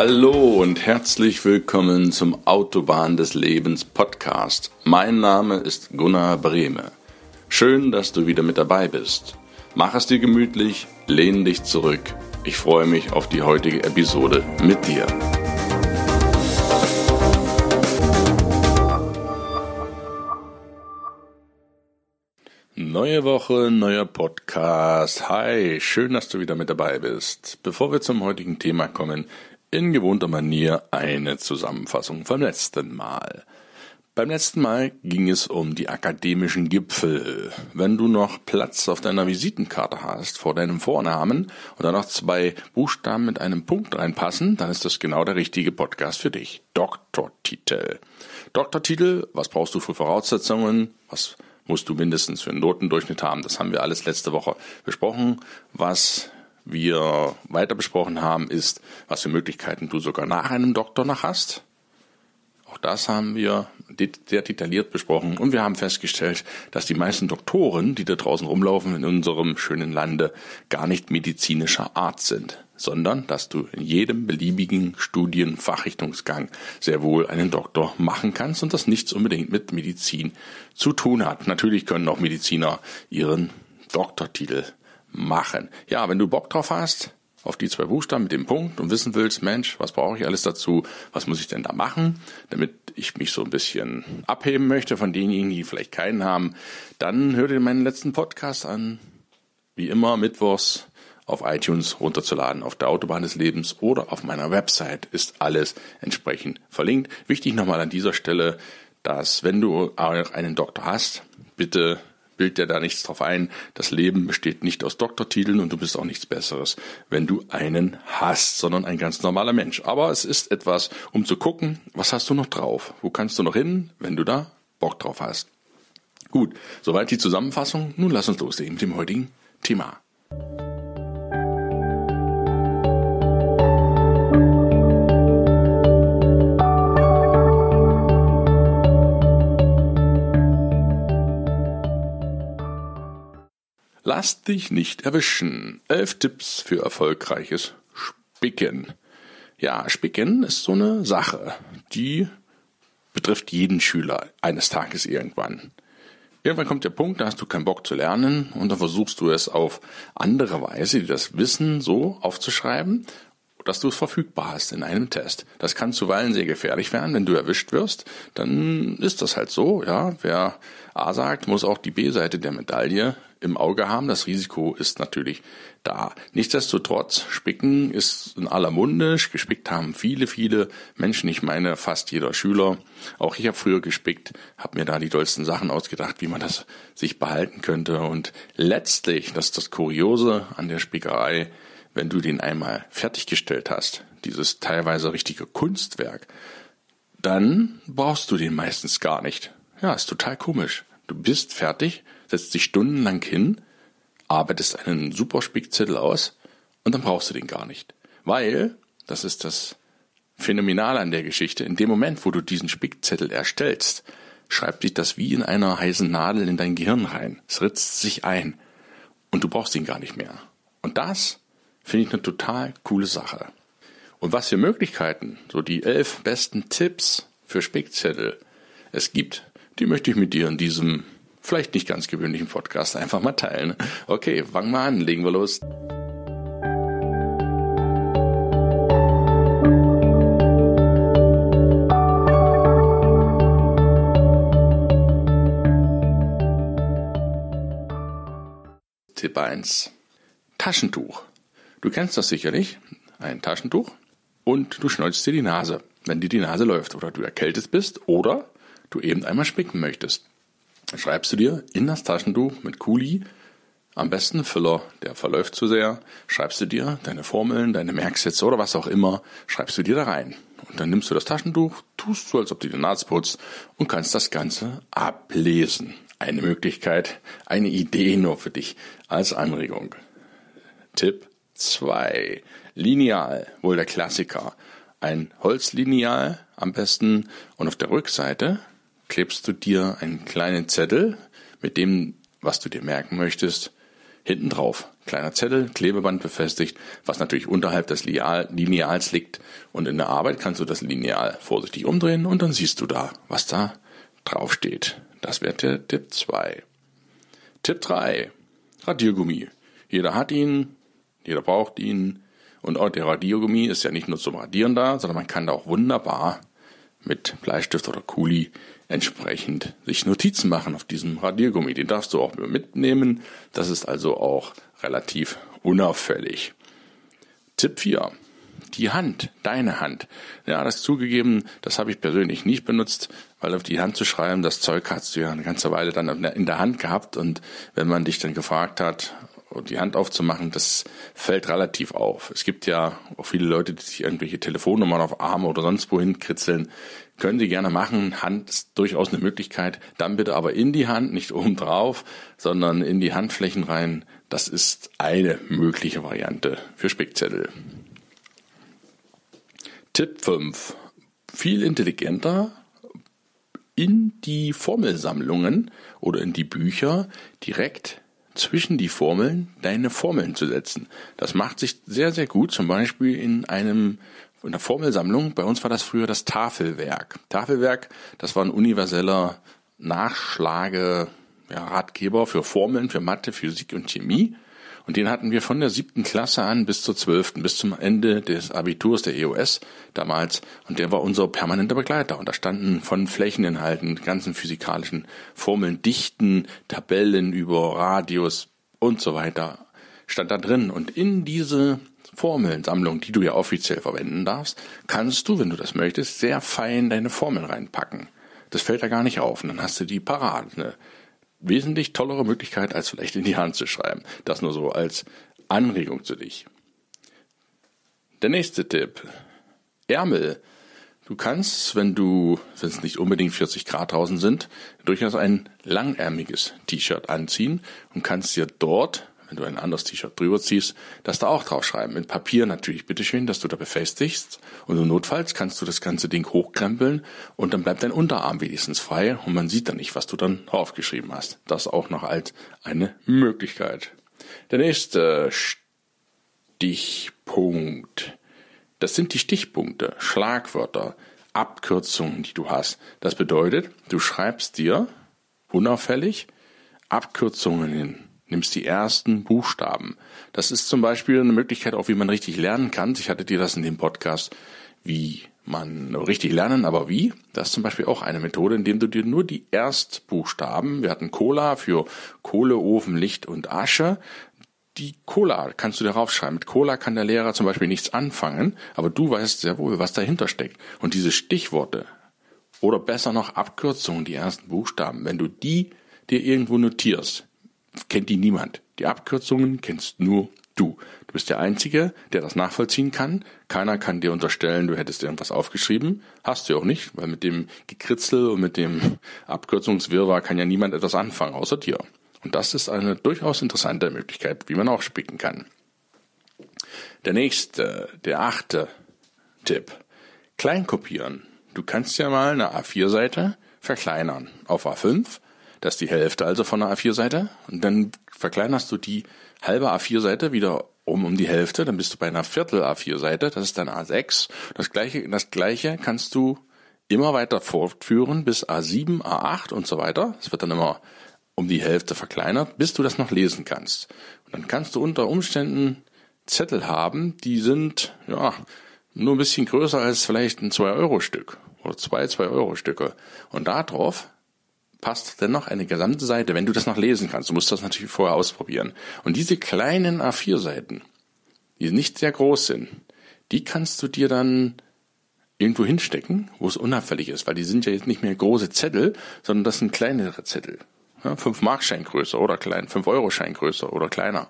Hallo und herzlich willkommen zum Autobahn des Lebens Podcast. Mein Name ist Gunnar Brehme. Schön, dass du wieder mit dabei bist. Mach es dir gemütlich, lehn dich zurück. Ich freue mich auf die heutige Episode mit dir. Neue Woche, neuer Podcast. Hi, schön, dass du wieder mit dabei bist. Bevor wir zum heutigen Thema kommen, in gewohnter Manier eine Zusammenfassung vom letzten Mal. Beim letzten Mal ging es um die akademischen Gipfel. Wenn du noch Platz auf deiner Visitenkarte hast vor deinem Vornamen und da noch zwei Buchstaben mit einem Punkt reinpassen, dann ist das genau der richtige Podcast für dich. Doktortitel. Doktortitel, was brauchst du für Voraussetzungen? Was musst du mindestens für einen Notendurchschnitt haben? Das haben wir alles letzte Woche besprochen. Was wir weiter besprochen haben, ist, was für Möglichkeiten du sogar nach einem Doktor noch hast. Auch das haben wir sehr detailliert besprochen und wir haben festgestellt, dass die meisten Doktoren, die da draußen rumlaufen in unserem schönen Lande, gar nicht medizinischer Art sind, sondern dass du in jedem beliebigen Studienfachrichtungsgang sehr wohl einen Doktor machen kannst und das nichts unbedingt mit Medizin zu tun hat. Natürlich können auch Mediziner ihren Doktortitel machen. Ja, wenn du Bock drauf hast, auf die zwei Buchstaben mit dem Punkt und wissen willst, Mensch, was brauche ich alles dazu? Was muss ich denn da machen, damit ich mich so ein bisschen abheben möchte von denjenigen, die vielleicht keinen haben, dann hör dir meinen letzten Podcast an. Wie immer mittwochs auf iTunes runterzuladen, auf der Autobahn des Lebens oder auf meiner Website ist alles entsprechend verlinkt. Wichtig nochmal an dieser Stelle, dass wenn du einen Doktor hast, bitte bild dir da nichts drauf ein. Das Leben besteht nicht aus Doktortiteln und du bist auch nichts Besseres, wenn du einen hast, sondern ein ganz normaler Mensch. Aber es ist etwas, um zu gucken, was hast du noch drauf? Wo kannst du noch hin, wenn du da Bock drauf hast? Gut, soweit die Zusammenfassung. Nun lass uns loslegen mit dem heutigen Thema. Lass dich nicht erwischen. Elf Tipps für erfolgreiches Spicken. Ja, Spicken ist so eine Sache, die betrifft jeden Schüler eines Tages irgendwann. Irgendwann kommt der Punkt, da hast du keinen Bock zu lernen und dann versuchst du es auf andere Weise, das Wissen so aufzuschreiben, dass du es verfügbar hast in einem Test. Das kann zuweilen sehr gefährlich werden, wenn du erwischt wirst, dann ist das halt so, ja. Wer A sagt, muss auch die B-Seite der Medaille im Auge haben. Das Risiko ist natürlich da. Nichtsdestotrotz, Spicken ist in aller Munde. Gespickt haben viele, viele Menschen. Ich meine, fast jeder Schüler. Auch ich habe früher gespickt, habe mir da die dollsten Sachen ausgedacht, wie man das sich behalten könnte. Und letztlich, das ist das Kuriose an der Spickerei, wenn du den einmal fertiggestellt hast, dieses teilweise richtige Kunstwerk, dann brauchst du den meistens gar nicht. Ja, ist total komisch. Du bist fertig, setzt dich stundenlang hin, arbeitest einen super Spickzettel aus und dann brauchst du den gar nicht. Weil, das ist das Phänomenale an der Geschichte, in dem Moment, wo du diesen Spickzettel erstellst, schreibt sich das wie in einer heißen Nadel in dein Gehirn rein. Es ritzt sich ein und du brauchst ihn gar nicht mehr. Und das finde ich eine total coole Sache. Und was für Möglichkeiten, so die elf besten Tipps für Spickzettel es gibt, die möchte ich mit dir in diesem vielleicht nicht ganz gewöhnlichen Podcast einfach mal teilen. Okay, fangen wir an, legen wir los. Tipp 1. Taschentuch. Du kennst das sicherlich. Ein Taschentuch und du schneuzt dir die Nase, wenn dir die Nase läuft oder du erkältet bist oder du eben einmal spicken möchtest schreibst du dir in das Taschentuch mit Kuli, am besten Füller, der verläuft zu sehr, schreibst du dir deine Formeln, deine Merksätze oder was auch immer, schreibst du dir da rein. Und dann nimmst du das Taschentuch, tust so, als ob du die Nase putzt und kannst das Ganze ablesen. Eine Möglichkeit, eine Idee nur für dich als Anregung. Tipp 2. Lineal, wohl der Klassiker. Ein Holzlineal am besten und auf der Rückseite klebst du dir einen kleinen Zettel mit dem, was du dir merken möchtest, Hinten drauf, kleiner Zettel, Klebeband befestigt, was natürlich unterhalb des Lineals liegt. Und in der Arbeit kannst du das Lineal vorsichtig umdrehen und dann siehst du da, was da drauf steht. Das wäre der Tipp 2. Tipp 3. Radiergummi. Jeder hat ihn, jeder braucht ihn. Und auch der Radiergummi ist ja nicht nur zum Radieren da, sondern man kann da auch wunderbar mit Bleistift oder Kuli entsprechend sich Notizen machen auf diesem Radiergummi. Den darfst du auch mitnehmen. Das ist also auch relativ unauffällig. Tipp 4. Die Hand, deine Hand. Ja, das zugegeben, das habe ich persönlich nicht benutzt, weil auf die Hand zu schreiben, das Zeug hast du ja eine ganze Weile dann in der Hand gehabt und wenn man dich dann gefragt hat, die Hand aufzumachen, das fällt relativ auf. Es gibt ja auch viele Leute, die sich irgendwelche Telefonnummern auf Arme oder sonst wohin kritzeln. Können Sie gerne machen. Hand ist durchaus eine Möglichkeit. Dann bitte aber in die Hand, nicht oben drauf, sondern in die Handflächen rein. Das ist eine mögliche Variante für Spickzettel. Tipp 5. Viel intelligenter in die Formelsammlungen oder in die Bücher direkt zwischen die Formeln deine Formeln zu setzen. Das macht sich sehr, sehr gut, zum Beispiel in einem in der Formelsammlung. Bei uns war das früher das Tafelwerk. Tafelwerk, das war ein universeller Nachschlage, ja, Ratgeber für Formeln für Mathe, Physik und Chemie. Und den hatten wir von der siebten Klasse an bis zur zwölften, bis zum Ende des Abiturs der EOS damals. Und der war unser permanenter Begleiter. Und da standen von Flächeninhalten, ganzen physikalischen Formeln, Dichten, Tabellen über Radius und so weiter, stand da drin. Und in diese Formelsammlung, die du ja offiziell verwenden darfst, kannst du, wenn du das möchtest, sehr fein deine Formeln reinpacken. Das fällt da gar nicht auf. Und dann hast du die parat. Ne? Wesentlich tollere Möglichkeit, als vielleicht in die Hand zu schreiben. Das nur so als Anregung zu dich. Der nächste Tipp. Ärmel. Du kannst, wenn du, wenn es nicht unbedingt 40 Grad draußen sind, durchaus ein langärmiges T-Shirt anziehen und kannst dir dort wenn du ein anderes T-Shirt drüber ziehst, das da auch draufschreiben. In Papier natürlich, bitteschön, dass du da befestigst. Und notfalls kannst du das ganze Ding hochkrempeln und dann bleibt dein Unterarm wenigstens frei und man sieht dann nicht, was du dann draufgeschrieben hast. Das auch noch als eine Möglichkeit. Der nächste Stichpunkt. Das sind die Stichpunkte, Schlagwörter, Abkürzungen, die du hast. Das bedeutet, du schreibst dir unauffällig Abkürzungen hin nimmst die ersten Buchstaben. Das ist zum Beispiel eine Möglichkeit auch, wie man richtig lernen kann. Ich hatte dir das in dem Podcast, wie man richtig lernen, aber wie? Das ist zum Beispiel auch eine Methode, indem du dir nur die Erstbuchstaben, wir hatten Cola für Kohle, Ofen, Licht und Asche, die Cola kannst du darauf schreiben. Mit Cola kann der Lehrer zum Beispiel nichts anfangen, aber du weißt sehr wohl, was dahinter steckt. Und diese Stichworte oder besser noch Abkürzungen, die ersten Buchstaben, wenn du die dir irgendwo notierst, kennt die niemand. Die Abkürzungen kennst nur du. Du bist der Einzige, der das nachvollziehen kann. Keiner kann dir unterstellen, du hättest irgendwas aufgeschrieben. Hast du auch nicht, weil mit dem Gekritzel und mit dem Abkürzungswirrwarr kann ja niemand etwas anfangen, außer dir. Und das ist eine durchaus interessante Möglichkeit, wie man auch spicken kann. Der nächste, der achte Tipp. Kleinkopieren. Du kannst ja mal eine A4-Seite verkleinern auf A5 das ist die Hälfte also von einer A4-Seite. Und dann verkleinerst du die halbe A4-Seite wieder um um die Hälfte, dann bist du bei einer Viertel A4-Seite, das ist dann A6. Das gleiche, das gleiche kannst du immer weiter fortführen bis A7, A8 und so weiter. Es wird dann immer um die Hälfte verkleinert, bis du das noch lesen kannst. Und dann kannst du unter Umständen Zettel haben, die sind, ja, nur ein bisschen größer als vielleicht ein 2-Euro-Stück oder zwei 2-Euro-Stücke. Und da drauf passt dennoch eine gesamte Seite, wenn du das noch lesen kannst. Du musst das natürlich vorher ausprobieren. Und diese kleinen A4-Seiten, die nicht sehr groß sind, die kannst du dir dann irgendwo hinstecken, wo es unauffällig ist, weil die sind ja jetzt nicht mehr große Zettel, sondern das sind kleinere Zettel. Ja, 5 Markschein größer oder klein, 5 Euro Schein größer oder kleiner.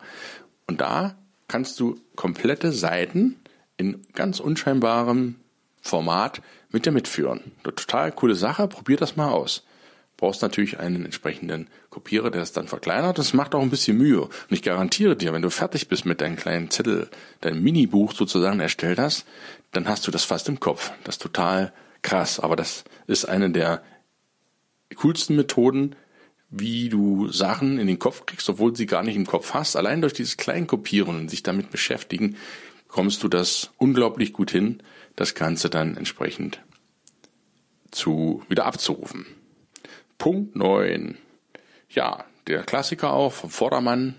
Und da kannst du komplette Seiten in ganz unscheinbarem Format mit dir mitführen. Eine total coole Sache, probier das mal aus brauchst natürlich einen entsprechenden Kopierer, der das dann verkleinert. Das macht auch ein bisschen Mühe. Und ich garantiere dir, wenn du fertig bist mit deinem kleinen Zettel, dein Minibuch sozusagen erstellt hast, dann hast du das fast im Kopf. Das ist total krass. Aber das ist eine der coolsten Methoden, wie du Sachen in den Kopf kriegst, obwohl sie gar nicht im Kopf hast. Allein durch dieses Kleinkopieren und sich damit beschäftigen, kommst du das unglaublich gut hin, das Ganze dann entsprechend zu wieder abzurufen. Punkt 9. Ja, der Klassiker auch vom Vordermann.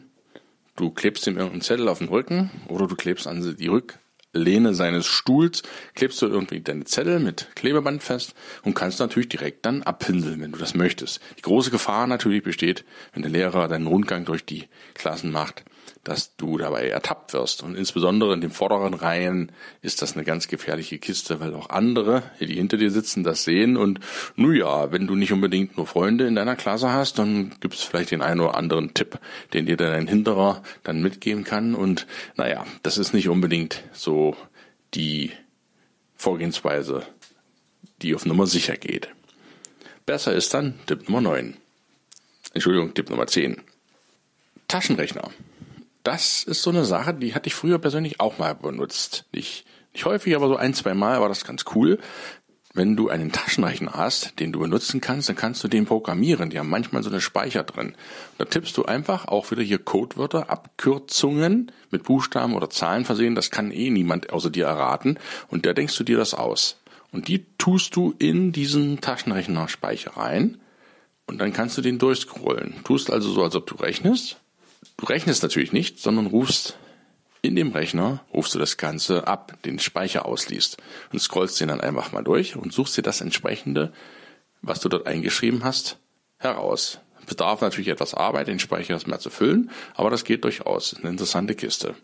Du klebst ihm irgendeinen Zettel auf den Rücken oder du klebst an die Rücklehne seines Stuhls, klebst du irgendwie deine Zettel mit Klebeband fest und kannst natürlich direkt dann abpinseln, wenn du das möchtest. Die große Gefahr natürlich besteht, wenn der Lehrer deinen Rundgang durch die Klassen macht, dass du dabei ertappt wirst. Und insbesondere in den vorderen Reihen ist das eine ganz gefährliche Kiste, weil auch andere, die hinter dir sitzen, das sehen. Und nun ja, wenn du nicht unbedingt nur Freunde in deiner Klasse hast, dann gibt es vielleicht den einen oder anderen Tipp, den dir dein Hinterer dann mitgeben kann. Und naja, das ist nicht unbedingt so die Vorgehensweise, die auf Nummer sicher geht. Besser ist dann Tipp Nummer 9. Entschuldigung, Tipp Nummer 10. Taschenrechner das ist so eine Sache, die hatte ich früher persönlich auch mal benutzt. Nicht, nicht häufig, aber so ein, zwei Mal war das ganz cool. Wenn du einen Taschenrechner hast, den du benutzen kannst, dann kannst du den programmieren. Die haben manchmal so eine Speicher drin. Da tippst du einfach auch wieder hier Codewörter, Abkürzungen mit Buchstaben oder Zahlen versehen. Das kann eh niemand außer dir erraten. Und da denkst du dir das aus. Und die tust du in diesen Taschenrechner-Speicher rein. Und dann kannst du den durchscrollen. Tust also so, als ob du rechnest Du rechnest natürlich nicht, sondern rufst in dem Rechner, rufst du das Ganze ab, den Speicher ausliest und scrollst den dann einfach mal durch und suchst dir das entsprechende, was du dort eingeschrieben hast, heraus. Bedarf natürlich etwas Arbeit, den Speicher erstmal zu füllen, aber das geht durchaus. Eine interessante Kiste.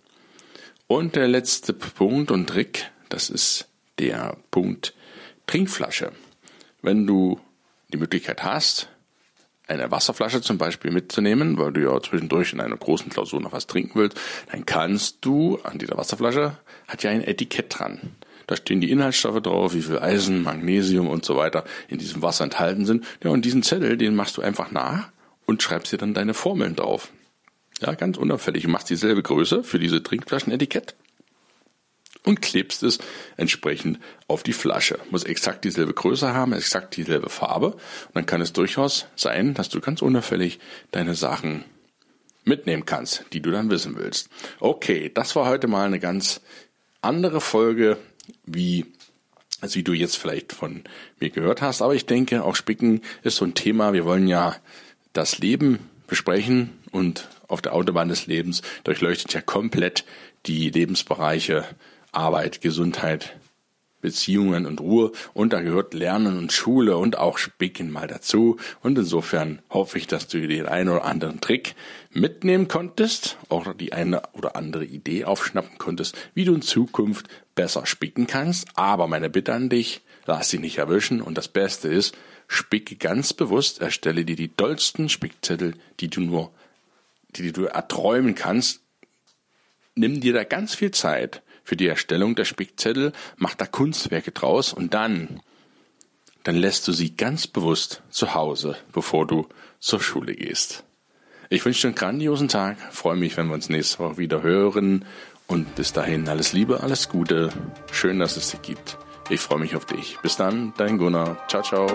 Und der letzte Punkt und Trick, das ist der Punkt Trinkflasche. Wenn du die Möglichkeit hast, eine Wasserflasche zum Beispiel mitzunehmen, weil du ja zwischendurch in einer großen Klausur noch was trinken willst, dann kannst du an dieser Wasserflasche, hat ja ein Etikett dran. Da stehen die Inhaltsstoffe drauf, wie viel Eisen, Magnesium und so weiter in diesem Wasser enthalten sind. Ja, und diesen Zettel, den machst du einfach nach und schreibst dir dann deine Formeln drauf. Ja, ganz unauffällig. Du machst dieselbe Größe für diese Trinkflaschenetikett und klebst es entsprechend auf die Flasche. Muss exakt dieselbe Größe haben, exakt dieselbe Farbe. Und dann kann es durchaus sein, dass du ganz unauffällig deine Sachen mitnehmen kannst, die du dann wissen willst. Okay, das war heute mal eine ganz andere Folge, wie als wie du jetzt vielleicht von mir gehört hast. Aber ich denke, auch Spicken ist so ein Thema. Wir wollen ja das Leben besprechen und auf der Autobahn des Lebens durchleuchtet ja komplett die Lebensbereiche Arbeit, Gesundheit, Beziehungen und Ruhe. Und da gehört Lernen und Schule und auch Spicken mal dazu. Und insofern hoffe ich, dass du den einen oder anderen Trick mitnehmen konntest, auch die eine oder andere Idee aufschnappen konntest, wie du in Zukunft besser spicken kannst, aber meine Bitte an dich, lass dich nicht erwischen. Und das Beste ist, spicke ganz bewusst, erstelle dir die dollsten Spickzettel, die du nur, die du erträumen kannst, nimm dir da ganz viel Zeit für die Erstellung der Spickzettel, mach da Kunstwerke draus und dann, dann lässt du sie ganz bewusst zu Hause, bevor du zur Schule gehst. Ich wünsche dir einen grandiosen Tag, freue mich, wenn wir uns nächste Woche wieder hören und bis dahin alles Liebe, alles Gute, schön, dass es dich gibt. Ich freue mich auf dich. Bis dann, dein Gunnar. Ciao, ciao.